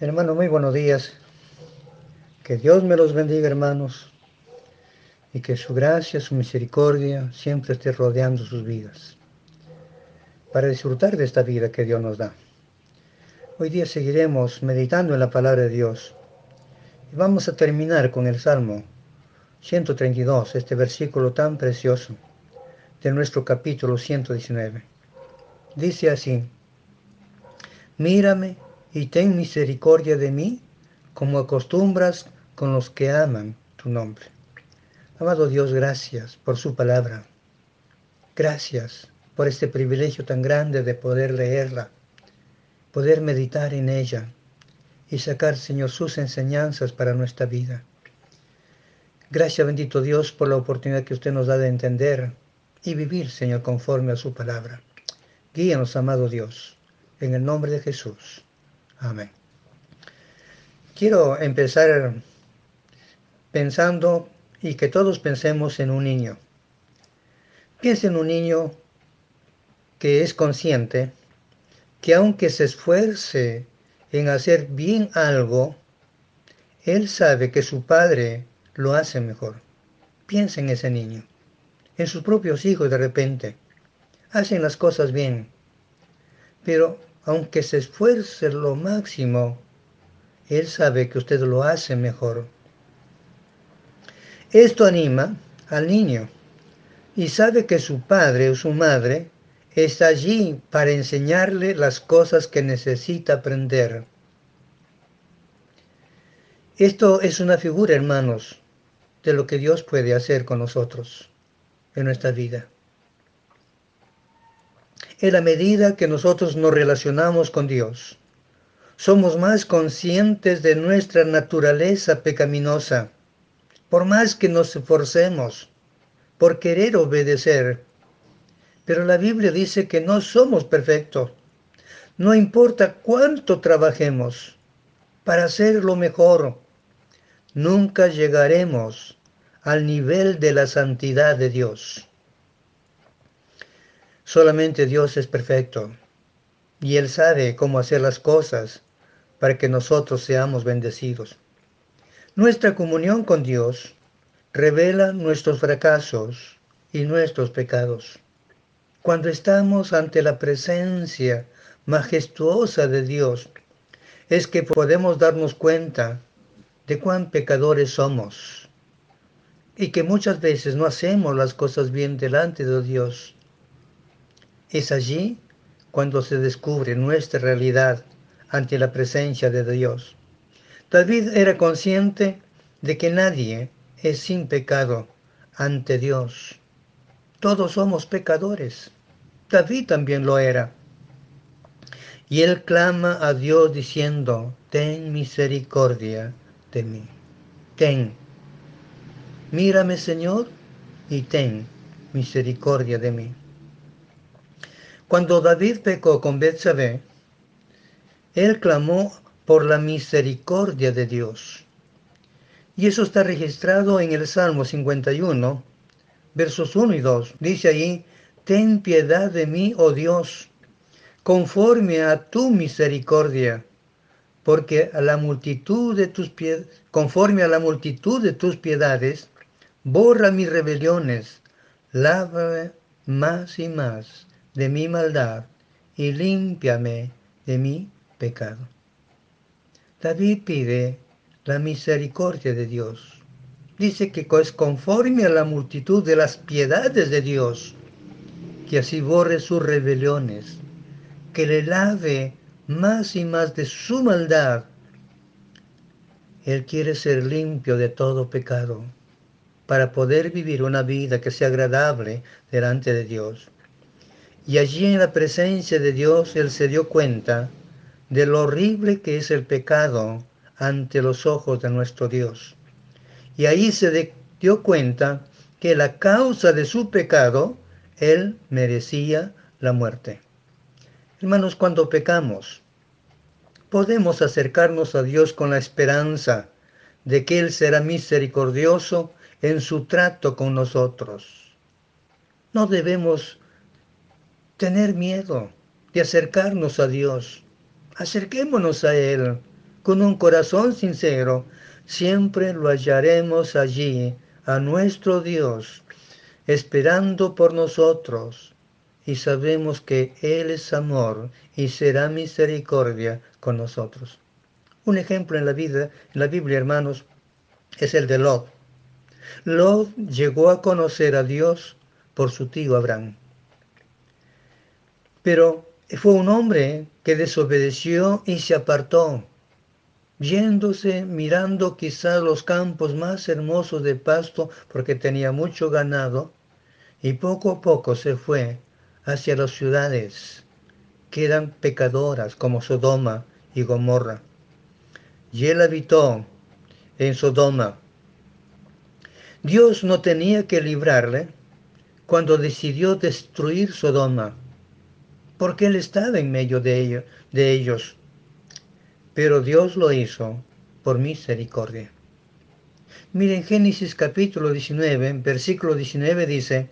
Hermano, muy buenos días. Que Dios me los bendiga, hermanos, y que su gracia, su misericordia siempre esté rodeando sus vidas, para disfrutar de esta vida que Dios nos da. Hoy día seguiremos meditando en la palabra de Dios y vamos a terminar con el Salmo 132, este versículo tan precioso de nuestro capítulo 119. Dice así, mírame y ten misericordia de mí, como acostumbras con los que aman tu nombre. Amado Dios, gracias por su palabra. Gracias por este privilegio tan grande de poder leerla, poder meditar en ella y sacar, Señor, sus enseñanzas para nuestra vida. Gracias, bendito Dios, por la oportunidad que usted nos da de entender y vivir, Señor, conforme a su palabra. Guíanos, amado Dios, en el nombre de Jesús. Amén. Quiero empezar pensando y que todos pensemos en un niño. Piensa en un niño que es consciente que aunque se esfuerce en hacer bien algo, él sabe que su padre lo hace mejor. Piensa en ese niño, en sus propios hijos de repente. Hacen las cosas bien, pero aunque se esfuerce lo máximo, Él sabe que usted lo hace mejor. Esto anima al niño y sabe que su padre o su madre está allí para enseñarle las cosas que necesita aprender. Esto es una figura, hermanos, de lo que Dios puede hacer con nosotros en nuestra vida en la medida que nosotros nos relacionamos con Dios. Somos más conscientes de nuestra naturaleza pecaminosa, por más que nos esforcemos por querer obedecer. Pero la Biblia dice que no somos perfectos. No importa cuánto trabajemos para hacer lo mejor, nunca llegaremos al nivel de la santidad de Dios. Solamente Dios es perfecto y Él sabe cómo hacer las cosas para que nosotros seamos bendecidos. Nuestra comunión con Dios revela nuestros fracasos y nuestros pecados. Cuando estamos ante la presencia majestuosa de Dios, es que podemos darnos cuenta de cuán pecadores somos y que muchas veces no hacemos las cosas bien delante de Dios es allí cuando se descubre nuestra realidad ante la presencia de Dios. David era consciente de que nadie es sin pecado ante Dios. Todos somos pecadores. David también lo era. Y él clama a Dios diciendo, ten misericordia de mí. Ten. Mírame, Señor, y ten misericordia de mí. Cuando David pecó con Betsabé, él clamó por la misericordia de Dios. Y eso está registrado en el Salmo 51, versos 1 y 2. Dice ahí, ten piedad de mí, oh Dios, conforme a tu misericordia, porque a la multitud de tus conforme a la multitud de tus piedades, borra mis rebeliones, lávame más y más de mi maldad y límpiame de mi pecado. David pide la misericordia de Dios. Dice que es conforme a la multitud de las piedades de Dios, que así borre sus rebeliones, que le lave más y más de su maldad. Él quiere ser limpio de todo pecado para poder vivir una vida que sea agradable delante de Dios. Y allí en la presencia de Dios él se dio cuenta de lo horrible que es el pecado ante los ojos de nuestro Dios. Y ahí se dio cuenta que la causa de su pecado, él merecía la muerte. Hermanos, cuando pecamos, podemos acercarnos a Dios con la esperanza de que Él será misericordioso en su trato con nosotros. No debemos tener miedo de acercarnos a Dios. Acerquémonos a Él con un corazón sincero, siempre lo hallaremos allí, a nuestro Dios, esperando por nosotros, y sabemos que Él es amor y será misericordia con nosotros. Un ejemplo en la vida, en la Biblia, hermanos, es el de Lot. Lot llegó a conocer a Dios por su tío Abraham. Pero fue un hombre que desobedeció y se apartó, yéndose mirando quizás los campos más hermosos de pasto porque tenía mucho ganado, y poco a poco se fue hacia las ciudades que eran pecadoras como Sodoma y Gomorra. Y él habitó en Sodoma. Dios no tenía que librarle cuando decidió destruir Sodoma, porque él estaba en medio de, de ellos. Pero Dios lo hizo por misericordia. Miren Génesis capítulo 19, versículo 19 dice,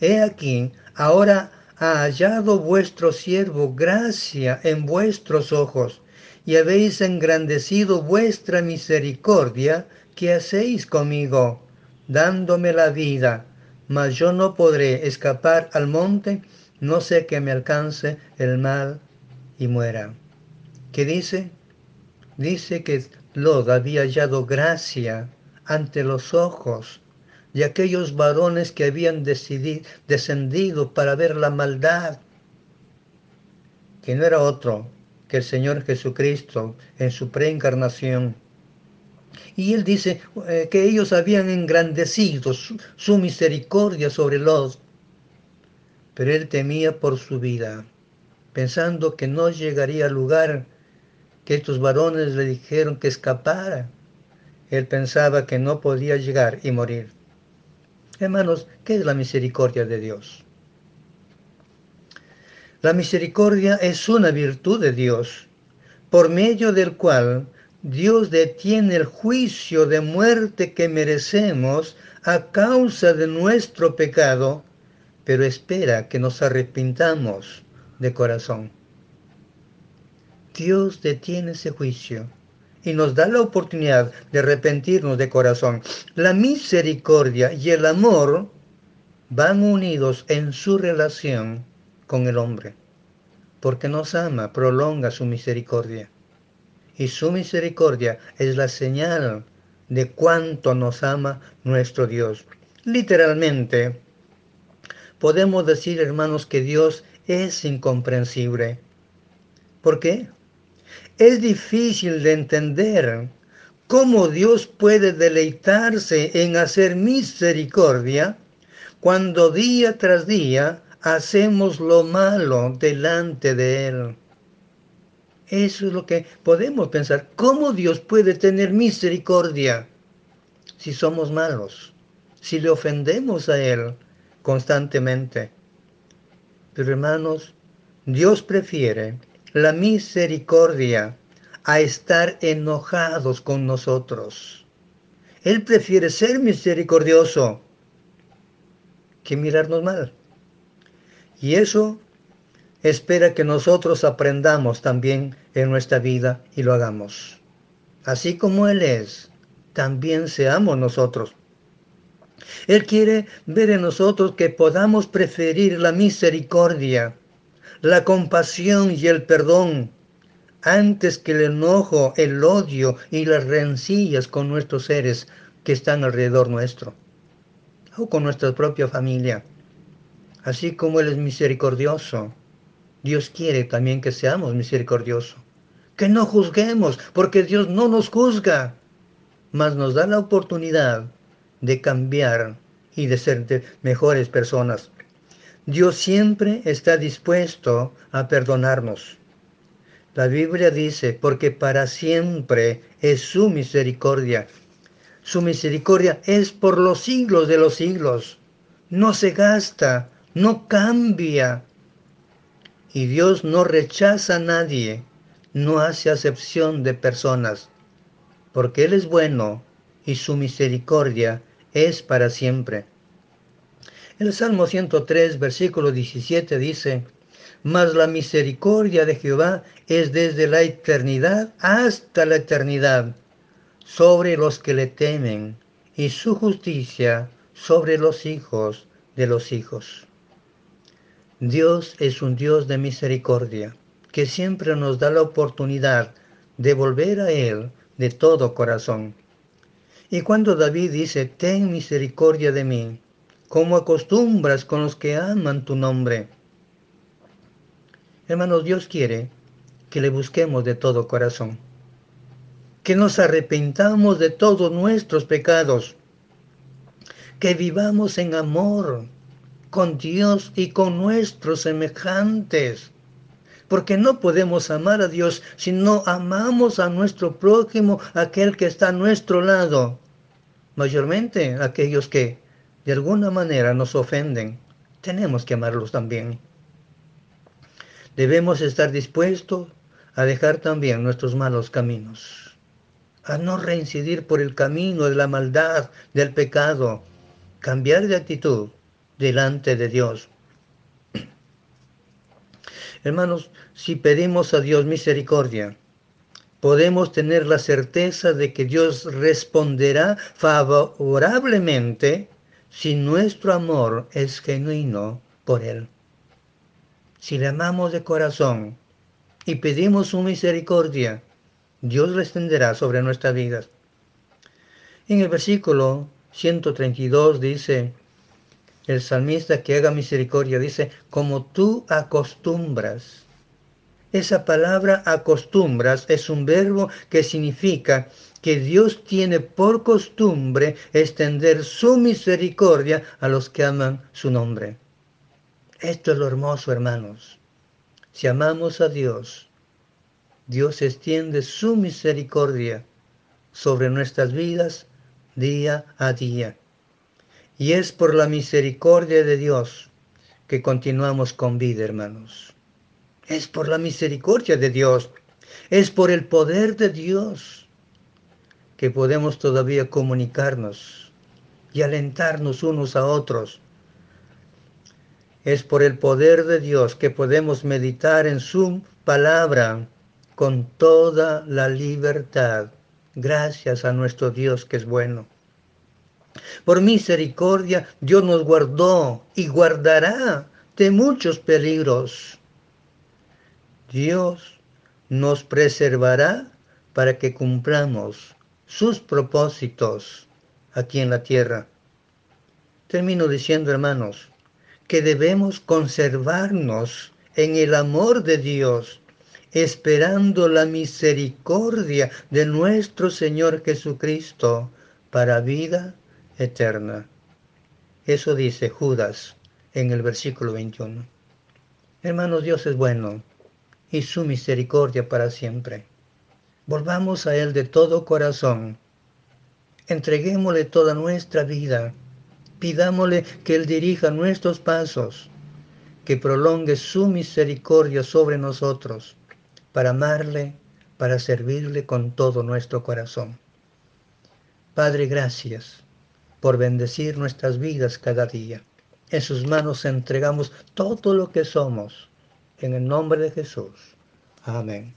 He aquí, ahora ha hallado vuestro siervo gracia en vuestros ojos, y habéis engrandecido vuestra misericordia que hacéis conmigo, dándome la vida, mas yo no podré escapar al monte, no sé que me alcance el mal y muera. ¿Qué dice? Dice que Lod había hallado gracia ante los ojos y aquellos varones que habían descendido para ver la maldad, que no era otro que el Señor Jesucristo en su preencarnación. Y él dice eh, que ellos habían engrandecido su, misericordia sobre los, pero él temía por su vida, pensando que no llegaría al lugar que estos varones le dijeron que escapara. Él pensaba que no podía llegar y morir. Hermanos, ¿qué es la misericordia de Dios? La misericordia es una virtud de Dios, por medio del cual Dios detiene el juicio de muerte que merecemos a causa de nuestro pecado, pero espera que nos arrepintamos de corazón. Dios detiene ese juicio y nos da la oportunidad de arrepentirnos de corazón. La misericordia y el amor van unidos en su relación con el hombre, porque nos ama, prolonga su misericordia. Y su misericordia es la señal de cuánto nos ama nuestro Dios. Literalmente, podemos decir, hermanos, que Dios es incomprensible. ¿Por qué? Es difícil de entender cómo Dios puede deleitarse en hacer misericordia cuando día tras día hacemos lo malo delante de Él. Eso es lo que podemos pensar. ¿Cómo Dios puede tener misericordia si somos malos? Si le ofendemos a Él constantemente. Pero hermanos, Dios prefiere la misericordia a estar enojados con nosotros. Él prefiere ser misericordioso que mirarnos mal. Y eso espera que nosotros aprendamos también en nuestra vida y lo hagamos. Así como Él es, también seamos nosotros. Él quiere ver en nosotros que podamos preferir la misericordia la compasión y el perdón antes que el enojo, el odio y las rencillas con nuestros seres que están alrededor nuestro o con nuestra propia familia. Así como Él es misericordioso, Dios quiere también que seamos misericordiosos, que no juzguemos, porque Dios no nos juzga, mas nos da la oportunidad de cambiar y de ser mejores personas. Dios siempre está dispuesto a perdonarnos. La Biblia dice, porque para siempre es su misericordia. Su misericordia es por los siglos de los siglos. No se gasta, no cambia. Y Dios no rechaza a nadie, no hace acepción de personas, porque Él es bueno y su misericordia es para siempre. El Salmo 103, versículo 17 dice, mas la misericordia de Jehová es desde la eternidad hasta la eternidad sobre los que le temen, y su justicia sobre los hijos de los hijos. Dios es un Dios de misericordia, que siempre nos da la oportunidad de volver a Él de todo corazón. Y cuando David dice, ten misericordia de mí, como acostumbras con los que aman tu nombre. Hermanos, Dios quiere que le busquemos de todo corazón, que nos arrepentamos de todos nuestros pecados, que vivamos en amor con Dios y con nuestros semejantes, porque no podemos amar a Dios si no amamos a nuestro prójimo, aquel que está a nuestro lado, mayormente aquellos que de alguna manera nos ofenden. Tenemos que amarlos también. Debemos estar dispuestos a dejar también nuestros malos caminos, a no reincidir por el camino de la maldad, del pecado, cambiar de actitud delante de Dios. Hermanos, si pedimos a Dios misericordia, podemos tener la certeza de que Dios responderá favorablemente si nuestro amor es genuino por Él. Si le amamos de corazón y pedimos su misericordia, Dios extenderá sobre nuestras vidas. En el versículo 132 dice, el salmista que haga misericordia dice, como tú acostumbras. Esa palabra acostumbras es un verbo que significa que Dios tiene por costumbre extender su misericordia a los que aman su nombre. Esto es lo hermoso, hermanos. Si amamos a Dios, Dios extiende su misericordia sobre nuestras vidas día a día. Y es por la misericordia de Dios que continuamos con vida, hermanos. Es por la misericordia de Dios. Es por el poder de Dios que podemos todavía comunicarnos y alentarnos unos a otros. Es por el poder de Dios que podemos meditar en su palabra con toda la libertad, gracias a nuestro Dios que es bueno. Por misericordia, Dios nos guardó y guardará de muchos peligros. Dios nos preservará para que cumplamos sus propósitos aquí en la tierra. Termino diciendo, hermanos, que debemos conservarnos en el amor de Dios, esperando la misericordia de nuestro Señor Jesucristo para vida eterna. Eso dice Judas en el versículo 21. Hermanos, Dios es bueno y su misericordia para siempre. Volvamos a Él de todo corazón. Entreguémosle toda nuestra vida. Pidámosle que Él dirija nuestros pasos, que prolongue su misericordia sobre nosotros, para amarle, para servirle con todo nuestro corazón. Padre, gracias por bendecir nuestras vidas cada día. En sus manos entregamos todo lo que somos. En el nombre de Jesús. Amén.